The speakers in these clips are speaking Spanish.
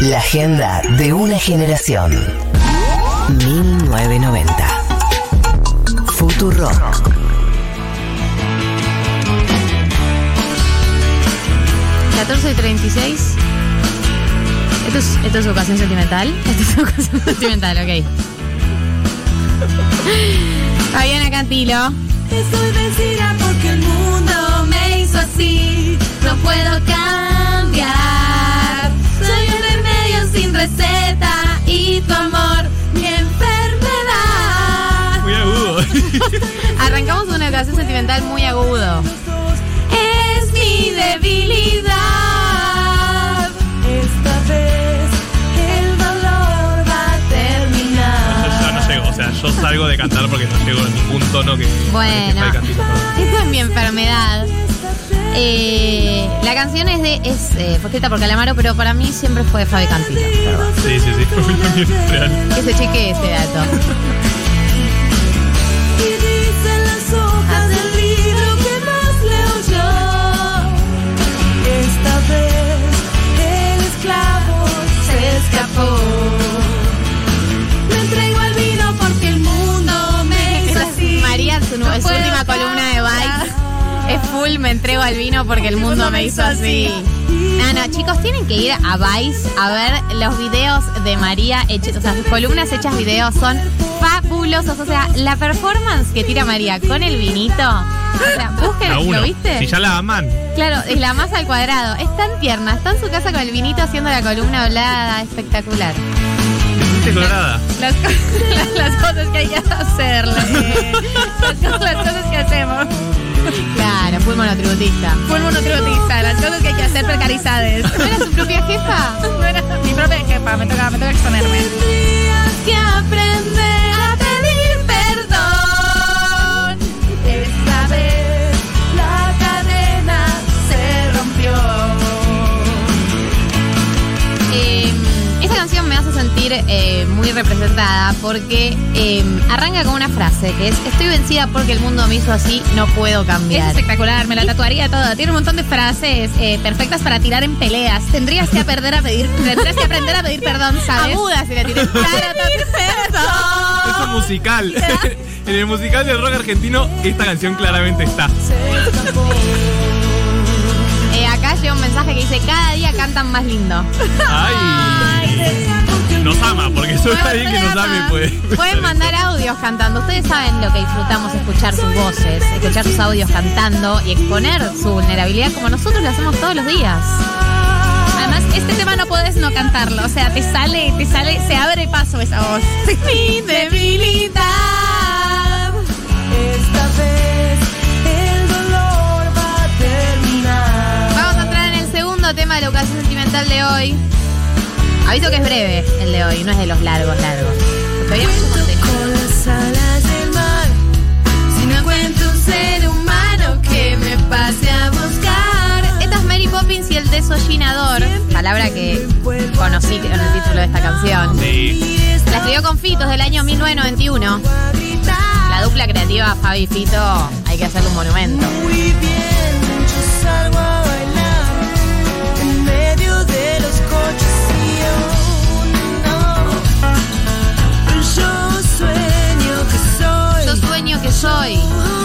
La agenda de una generación. 1990. Futuro. y 36. ¿Esto es, ¿Esto es ocasión sentimental? Esto es ocasión sentimental, ok. Fabiana Cantilo. Estoy vencida porque el mundo me hizo así. No puedo cambiar. Sin receta y tu amor, mi enfermedad. Muy agudo. Arrancamos una ocasión sentimental muy agudo. Es mi debilidad. Esta vez el dolor va a Yo terminar. ya no llego, o sea, yo salgo de cantar porque no llego en ningún tono que. Bueno. que. Esto es mi enfermedad. Eh, la canción es de es eh, fue escrita por Calamaro, pero para mí siempre fue Fabi Cantilo. Sí, sí, sí, fue real. Que se cheque ese dato. Porque el mundo me hizo así. No, no, chicos, tienen que ir a Vice a ver los videos de María hechos, o sea, sus columnas hechas videos son fabulosos. O sea, la performance que tira María con el vinito. O sea, uno. ¿lo viste? Si ya la aman. Claro, es la más al cuadrado. Es tan tierna, está en su casa con el vinito haciendo la columna hablada, espectacular. Colorada. Las, co- las cosas que hay que hacerle. Las, co- las cosas que hacemos. Claro, fui monotributista. Fue monotributista. Las cosas que hay que hacer precarizades. ¿No era su propia jefa? No era mi propia jefa. Me toca, me toca exponerme. Tendrías que aprender canción me hace sentir eh, muy representada porque eh, arranca con una frase que es Estoy vencida porque el mundo me hizo así, no puedo Es cambiar. espectacular, me la tatuaría toda. Tiene un montón de frases eh, perfectas para tirar en peleas. Tendrías que aprender a pedir, tendrías que aprender a pedir perdón, ¿sabes? Aguda si la pedir perdón. Es un musical. en el musical del rock argentino, esta canción claramente está. Llega un mensaje que dice Cada día cantan más lindo. Ay. Nos ama, porque soy alguien que nos ame, pues. Pueden mandar audios cantando. Ustedes saben lo que disfrutamos escuchar sus voces, escuchar sus audios cantando y exponer su vulnerabilidad como nosotros lo hacemos todos los días. Además, este tema no puedes no cantarlo. O sea, te sale, te sale, se abre paso esa voz. Mi debilidad. Esta vez sentimental de hoy. Aviso que es breve el de hoy, no es de los largos, largos. Porque había mucho. Con las alas del mar. Si no encuentro un ser humano que me pase a buscar. Esta es Mary Poppins y el desollinador, palabra que conocí en el título de esta canción. Sí. La escribió con Fitos del año 1991. La dupla creativa Fabi y Fito, hay que hacerle un monumento. Muy bien, yo salgo a yo sueño que soy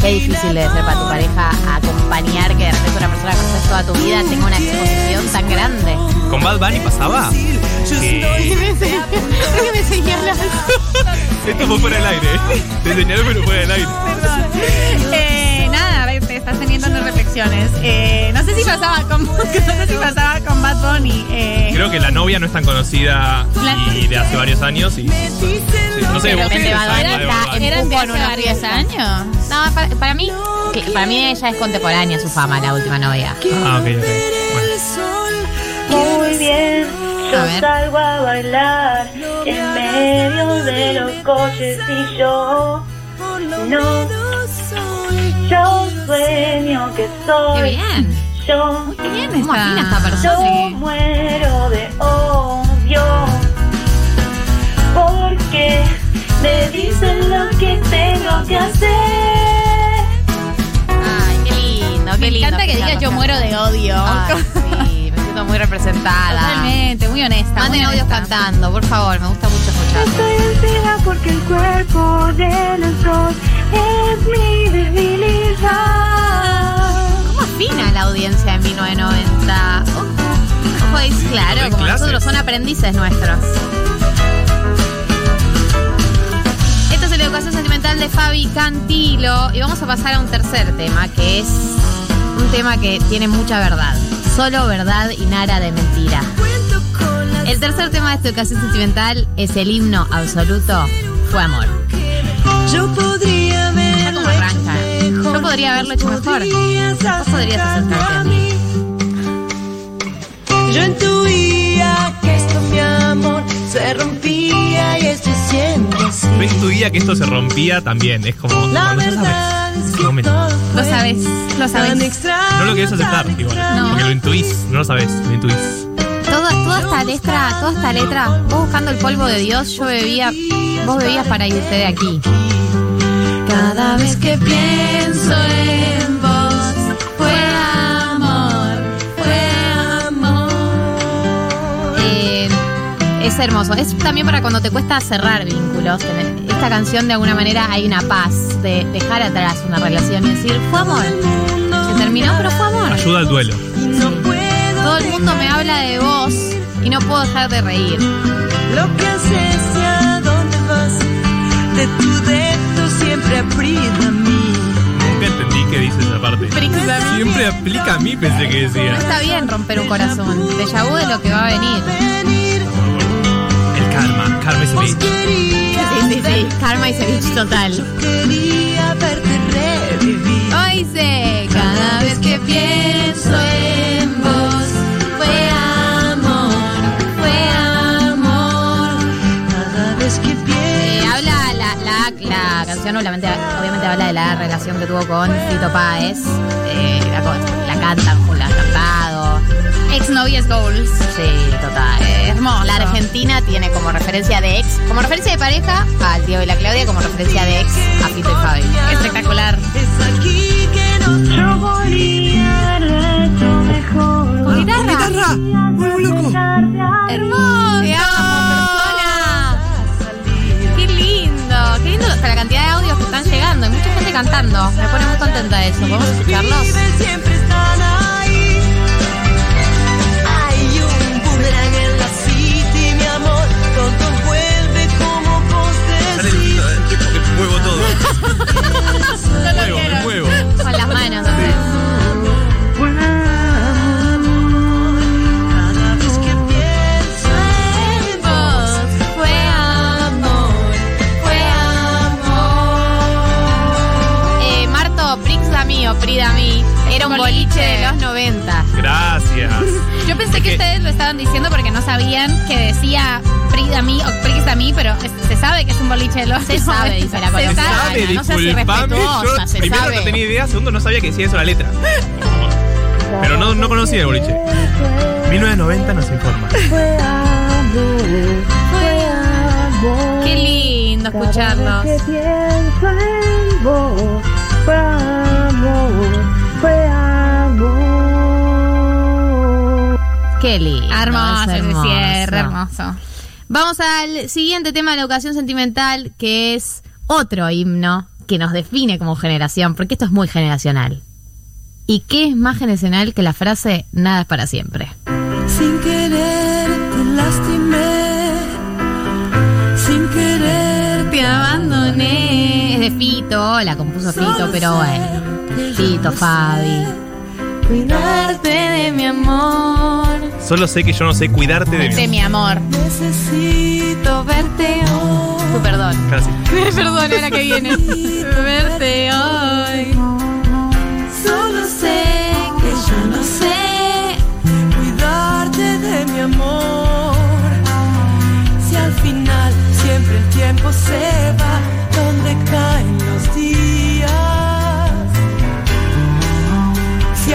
Qué difícil debe ser para tu pareja acompañar que de repente una persona que conoces toda tu vida tenga una exposición tan grande. ¿Con Bad Bunny pasaba? Que ¿Por qué me señalas? esto fue fuera del aire. ¿eh? Te señalé pero fuera del aire. Eh, estás teniendo unas reflexiones. Eh, no sé si pasaba con, no sé si pasaba con Bad Bunny. Eh, Creo que la novia no es tan conocida y de hace varios años y. sí, no sé, vos qué Bad Bunny Bunny. en ¿Eran de Pucón hace una varios fiesta. años? No, para, para mí, que- para mí ella es contemporánea su fama, la última novia. Ah, ok, ok. Bueno. Muy bien, A ver. salgo a bailar en medio de los coches y yo no. Yo sueño que Qué bien. Yo, Muy bien, ¿Cómo afina esta yo persona? muero de odio. Porque me dicen lo que tengo que hacer. Ay, qué lindo, qué Me lindo. encanta que digas yo muero de odio. Ay, sí, me siento muy representada. Totalmente, muy honesta. Manden muy audios cantando, por favor, me gusta mucho escuchar. Estoy encima porque el cuerpo de los dos es mi debilidad. Aprendices nuestros. Esto es la educación sentimental de Fabi Cantilo y vamos a pasar a un tercer tema que es un tema que tiene mucha verdad. Solo verdad y nada de mentira. El tercer tema de esta educación sentimental es el himno absoluto Fue amor. Yo podría haberlo cómo arranca. hecho mejor. Yo podría haberlo hecho mejor. Vos podrías. Yo se rompía y estoy siendo así. Yo intuía que esto se rompía también. Es como. La ya verdad sabes. es que No, todo Lo sabes, lo sabes. extraño, no lo querés aceptar, igual. extraño. Porque lo intuís, no lo sabés, lo intuís. Toda, toda esta letra, toda esta letra, vos buscando el polvo de Dios, yo bebía, vos bebías para irte de aquí. Cada vez que pienso en es hermoso. Es también para cuando te cuesta cerrar vínculos. Esta canción, de alguna manera, hay una paz de dejar atrás una relación y decir, fue amor. Se terminó, pero fue amor. Ayuda al duelo. Todo el mundo me habla de vos y no puedo dejar de reír. Lo que haces y a dónde vas, de tu dedo siempre aprieta a mí. Nunca entendí qué dice esa parte. Siempre aplica a mí, pensé que No decía. está bien romper un corazón. De vu de lo que va a venir. Karma, karma querías Sí, sí, sí. Karma y ceviche total. quería verte revivir. Hoy sé, cada vez que pienso canción, obviamente, obviamente habla de la relación que tuvo con Fito Páez. Eh, la, la cantan, la han cantado. Ex novias goals. Sí, total. Eh, hermoso. La Argentina tiene como referencia de ex, como referencia de pareja al Diego y la Claudia, como referencia de ex a Fito y Fabi. Espectacular. es aquí cantando. Me pone muy contenta eso. ¿Podemos escucharlos? siempre están ahí. Hay un boomerang en la city, mi amor. Todo vuelve como vos Sale el grito, eh, tipo que muevo todo. estaban diciendo porque no sabían que decía Prida mí o Prix a mí, pero es- se sabe que es un boliche de los Se sabe, dice la Se sabe. ¿Sabe? no Yo se primero sabe. no tenía idea, segundo no sabía que decía eso la letra. Pero no, no conocía el boliche. 1990 nos informa. Qué lindo fue amor, fue amor. Qué lindo. Hermoso es ese cierre, hermoso. Vamos al siguiente tema de la educación sentimental, que es otro himno que nos define como generación, porque esto es muy generacional. ¿Y qué es más generacional que la frase nada es para siempre? Sin querer te lastimé, sin querer Te abandoné. Es de Fito, la compuso Fito, pero bueno. Fito, Fabi cuidarte de mi amor. Solo sé que yo no sé cuidarte de, mi amor. Necesito verte hoy. Tu perdón. Ah, Casi. perdón, era que viene. verte hoy. Solo sé que yo no sé cuidarte de mi amor. Si al final siempre el tiempo se va, donde caen los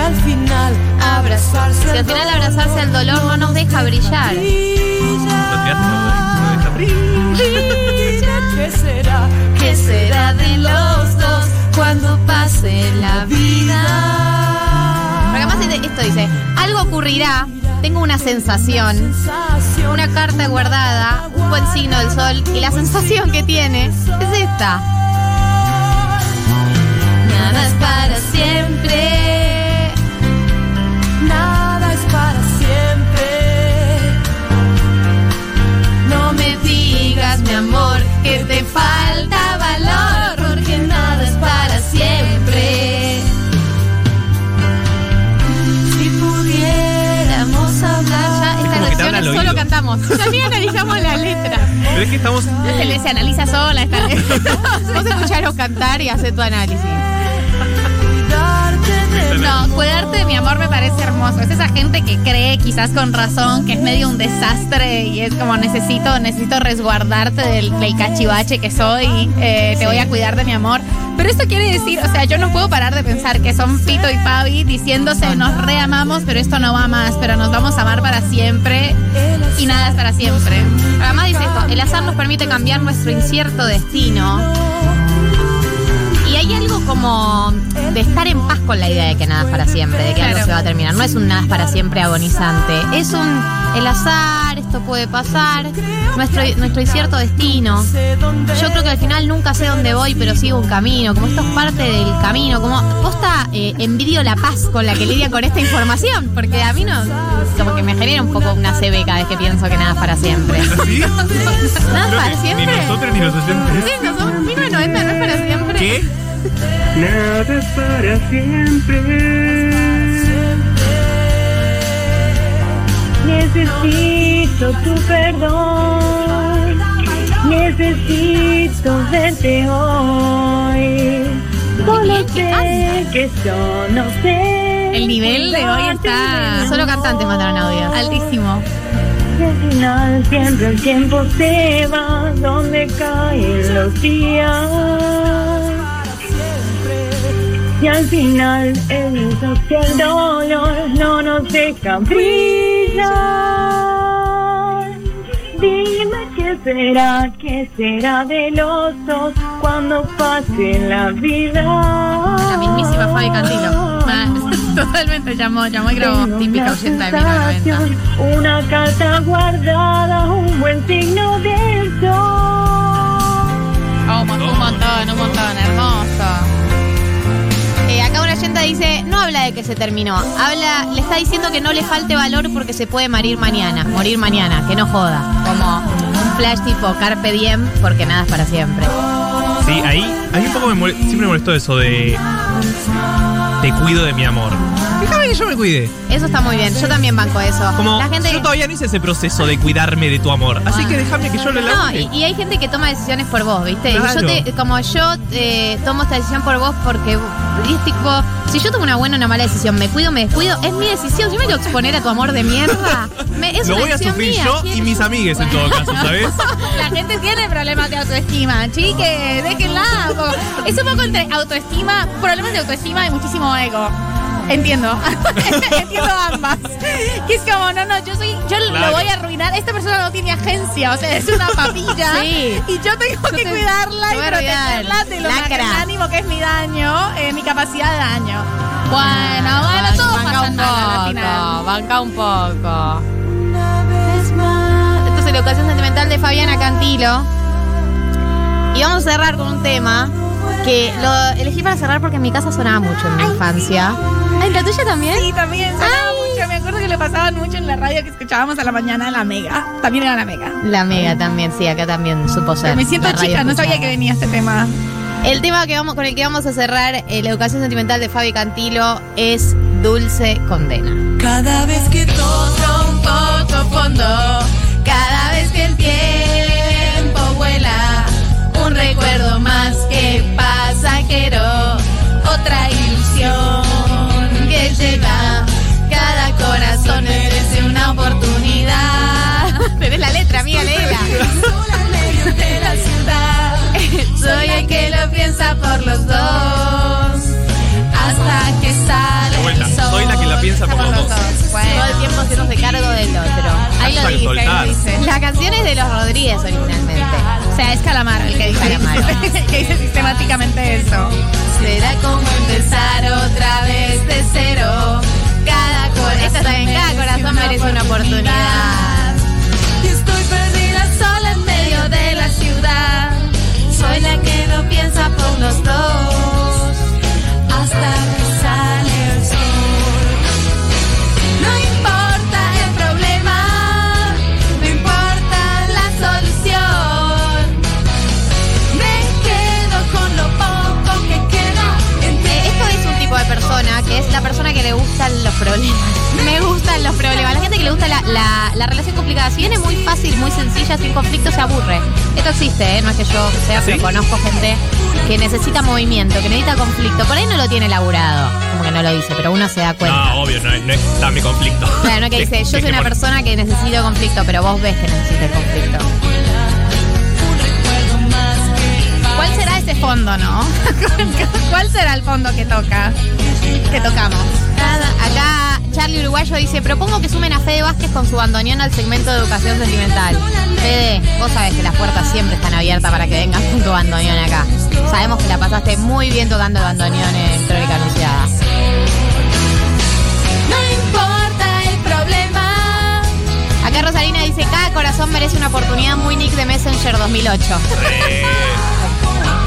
al final abrazarse. Si al final abrazarse al dolor no nos deja brillar. ¿Qué será? ¿Qué será de los dos cuando pase la vida? Porque además esto dice, algo ocurrirá, tengo una sensación, una carta guardada, un buen signo del sol y la sensación que tiene es esta. Nada es para siempre. Estamos. Se, le- se analiza sola esta Vos escucharos cantar y hacer tu análisis. No, cuidarte de mi amor me parece hermoso. Es esa gente que cree, quizás con razón, que es medio un desastre y es como necesito, necesito resguardarte del, del cachivache que soy. eh, te voy a cuidar de mi amor. Pero esto quiere decir, o sea, yo no puedo parar de pensar que son Pito y Pavi diciéndose nos reamamos, pero esto no va más, pero nos vamos a amar para siempre y nada es para siempre. Además dice esto, el azar nos permite cambiar nuestro incierto destino. Como de estar en paz con la idea de que nada es para siempre, de que algo se va a terminar. No es un nada es para siempre agonizante. Es un el azar, esto puede pasar, nuestro, nuestro incierto destino. Yo creo que al final nunca sé dónde voy, pero sigo un camino. Como esto es parte del camino. Como posta, eh, envidio la paz con la que lidia con esta información. Porque a mí no. Como que me genera un poco una CB cada vez que pienso que nada es para siempre. ¿Sí? ¿Nada es para siempre? Ni nosotros ni los oyentes. Sí, no somos 1990, no es para siempre. ¿Qué? Nada es para siempre. Necesito tu perdón. Necesito verte hoy. Solo sé que yo no sé. El nivel de hoy está Solo cantantes mandaron audios. altísimo. Y al final siempre el tiempo se va donde caen los días. Y al final el uso y el dolor no nos dejan brillar. Dime qué será, qué será de los dos cuando pase la vida. La mismísima Fabi Cantilo. Ah, Totalmente llamó, llamó y grabó. Típica oyenta de 1990. sensación, Una carta guardada, un buen signo del sol. Oh, un montón, un montón, hermoso. Oyenta dice, no habla de que se terminó, habla, le está diciendo que no le falte valor porque se puede morir mañana, morir mañana, que no joda. Como un flash tipo Carpe Diem, porque nada es para siempre. Sí, ahí, ahí un poco me mole- siempre me molestó eso de. Te cuido de mi amor. Déjame que yo me cuide. Eso está muy bien, yo también banco eso. Como La gente... yo todavía no hice ese proceso de cuidarme de tu amor. Así que déjame que yo lo No, y, y hay gente que toma decisiones por vos, ¿viste? Claro. Yo te, como yo eh, tomo esta decisión por vos porque es tipo, si yo tomo una buena o una mala decisión, me cuido, me descuido, es mi decisión. Yo me quiero exponer a tu amor de mierda. Me- es lo una voy a sufrir mía. yo ¿Quién- y mis amigues en todo caso, ¿sabes? La gente tiene problemas de autoestima, chiques, déjenla. Es un poco entre autoestima, problemas de autoestima y muchísimo ego. Entiendo. Entiendo ambas. Que es como, no, no, yo soy, yo lo voy a arruinar. Esta persona no tiene agencia, o sea, es una papilla. Sí. Y yo tengo que te- cuidarla te y protegerla de lo magnánimo que es mi daño, eh, mi capacidad de daño. Bueno, bueno, todo banca pasa un nada al final. poco, banca un poco. Una vez más. Esto es la educación sentimental de Fabiana Cantilo. Y vamos a cerrar con un tema que lo elegí para cerrar porque en mi casa sonaba mucho en mi infancia. Ay, ¿la tuya también? Sí, también sonaba mucho. Me acuerdo que le pasaban mucho en la radio que escuchábamos a la mañana la Mega. También era la Mega. La mega también, sí, acá también supo ser. Me siento chica, no sabía que venía este tema. El tema que vamos, con el que vamos a cerrar eh, la educación sentimental de Fabi Cantilo es Dulce Condena. Cada vez que toco un poco fondo, cada vez que el tiempo vuela, un recuerdo más que pasajero, otra ilusión que llega. Cada corazón merece una oportunidad. Tenés la letra, amiga, léela. De la ciudad, soy el que lo piensa por los dos, hasta que sale De vuelta, el sol. soy la que la piensa por los dos. Todo el tiempo haciéndose cargo del otro. Ahí lo dice, ahí lo dice. La canción es de los Rodríguez originalmente. Sea, es Calamaro el que dice, Calamaro. que dice sistemáticamente eso. Será como empezar otra vez de cero. Cada corazón, esta también, cada corazón merece una oportunidad. Y estoy perdida sola en medio de la ciudad. Soy la que no piensa por los dos. Hasta le gusta la, la- la relación complicada, si viene muy fácil, muy sencilla, sin conflicto, se aburre. Esto existe, ¿eh? no es que yo sea, ¿Sí? pero conozco gente que necesita movimiento, que necesita conflicto. Por ahí no lo tiene laburado, como que no lo dice, pero uno se da cuenta. No, obvio, no, es- no es tan mi conflicto. Claro, no que dice, yo soy una persona que necesito conflicto, pero vos ves que necesita el conflicto. ¿Cuál será ese fondo, no? ¿Cuál será el fondo que toca? Que tocamos. Acá Charlie Uruguayo dice, propongo que sumen a Fede Vázquez con su bandoneón al segmento de educación sentimental. Fede, vos sabés que las puertas siempre están abiertas para que vengas con tu bandoneón acá. Sabemos que la pasaste muy bien tocando el bandoneón en Crónica Anunciada. No importa el problema. Acá Rosalina dice, cada corazón merece una oportunidad muy Nick de Messenger 2008.